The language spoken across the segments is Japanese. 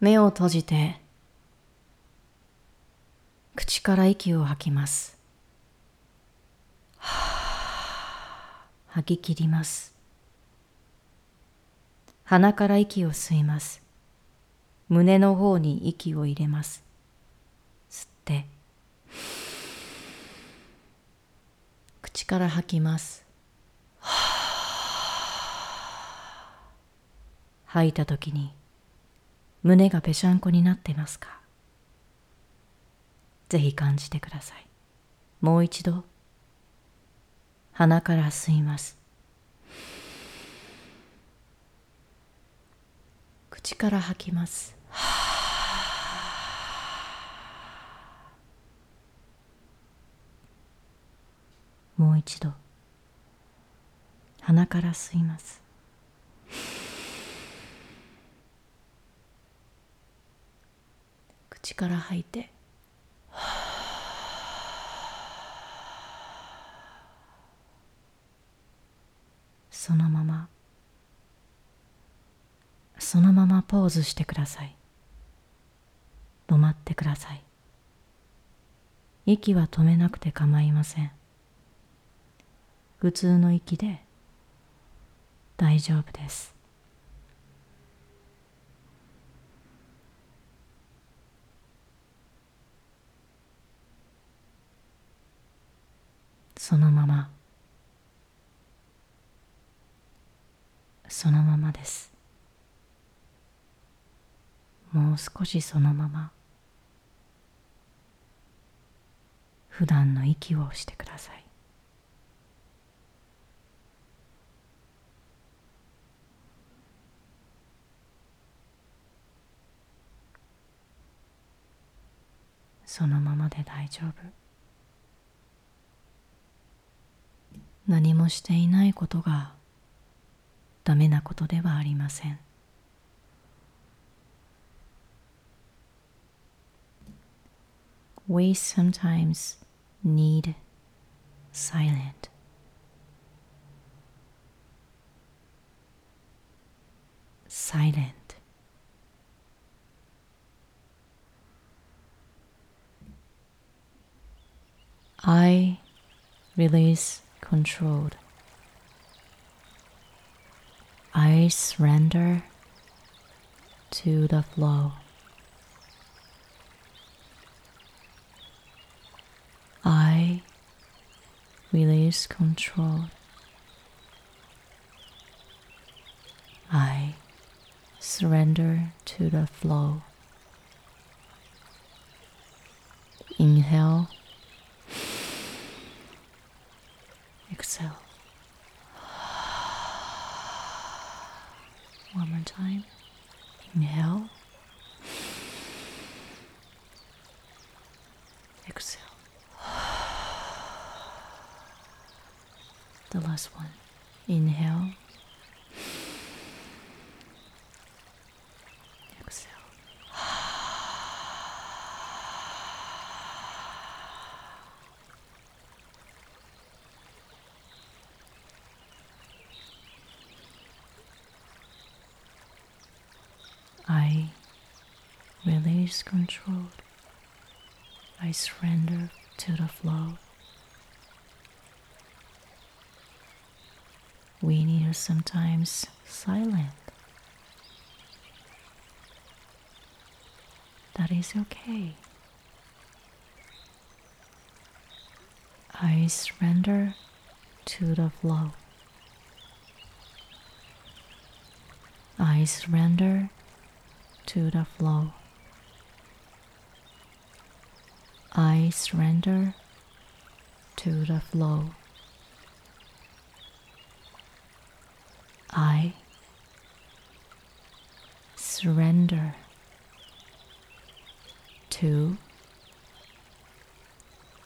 目を閉じて口から息を吐きます。吐き切ります。鼻から息を吸います。胸の方に息を入れます。吸って口から吐きます。吐いた時に胸がぺしゃんこになってますか？ぜひ感じてください。もう一度。鼻から吸います。口から吐きます。もう一度。鼻から吸います。口から吐いて。そのまま。そのままポーズしてください。止まってください。息は止めなくて構いません。普通の息で大丈夫です。そのまま。そのままです。もう少しそのまま。普段の息をしてください。そのままで大丈夫。何もしていないことがダメなことではありません We sometimes need silent. Silent. I release controlled. I surrender to the flow. I release control. I surrender to the flow. Inhale. Exhale. One more time. Inhale. Exhale. The last one. Inhale. Exhale. I release control. I surrender to the flow. We need sometimes silent. That is okay. I surrender to the flow. I surrender to the flow. I surrender to the flow. I surrender to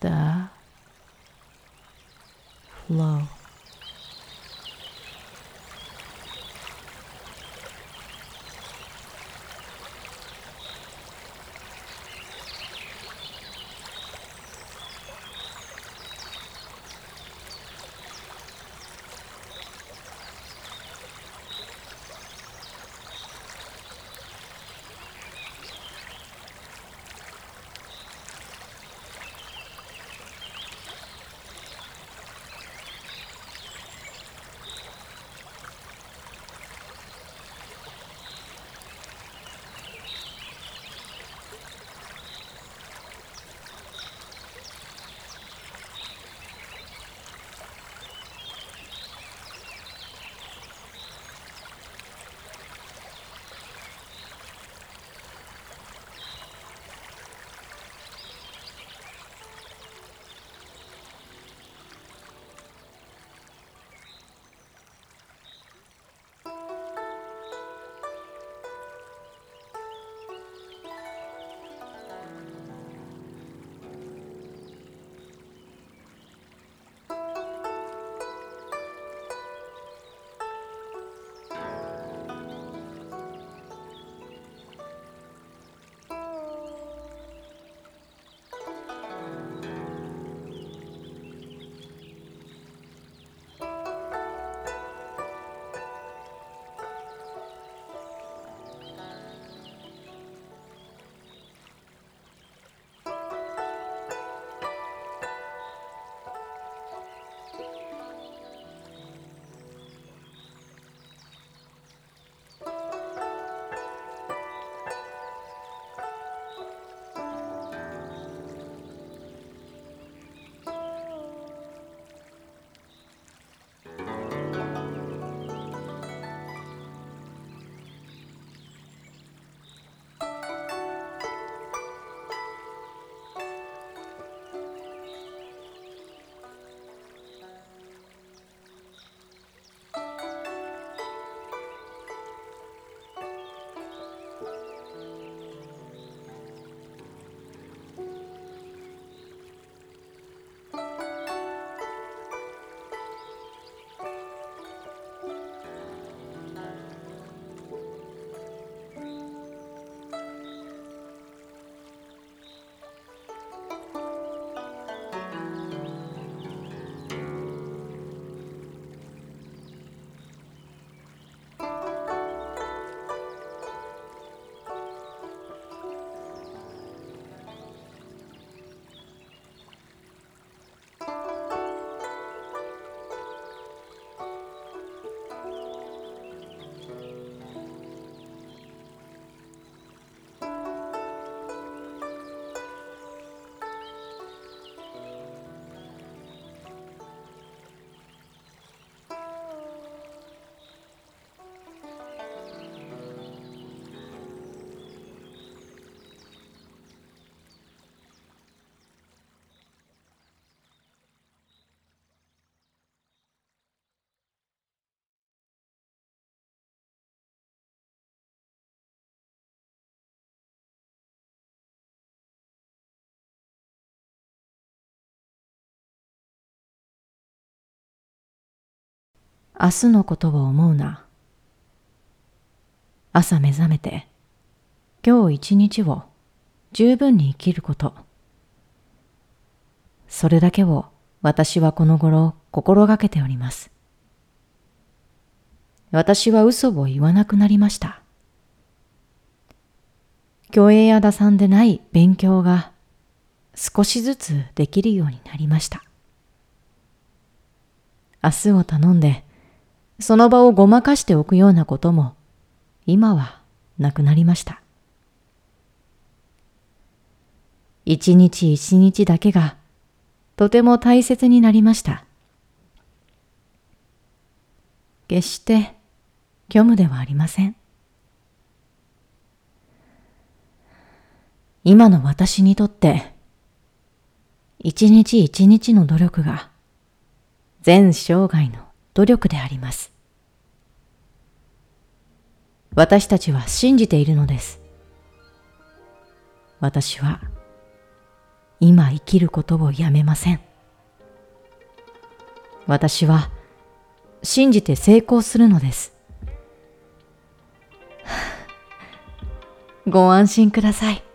the flow. 明日のことを思うな。朝目覚めて、今日一日を十分に生きること。それだけを私はこの頃心がけております。私は嘘を言わなくなりました。虚栄や打算でない勉強が少しずつできるようになりました。明日を頼んで、その場をごまかしておくようなことも、今はなくなりました。一日一日だけが、とても大切になりました。決して虚無ではありません。今の私にとって、一日一日の努力が、全生涯の努力であります。私たちは信じているのです。私は、今生きることをやめません。私は、信じて成功するのです。ご安心ください。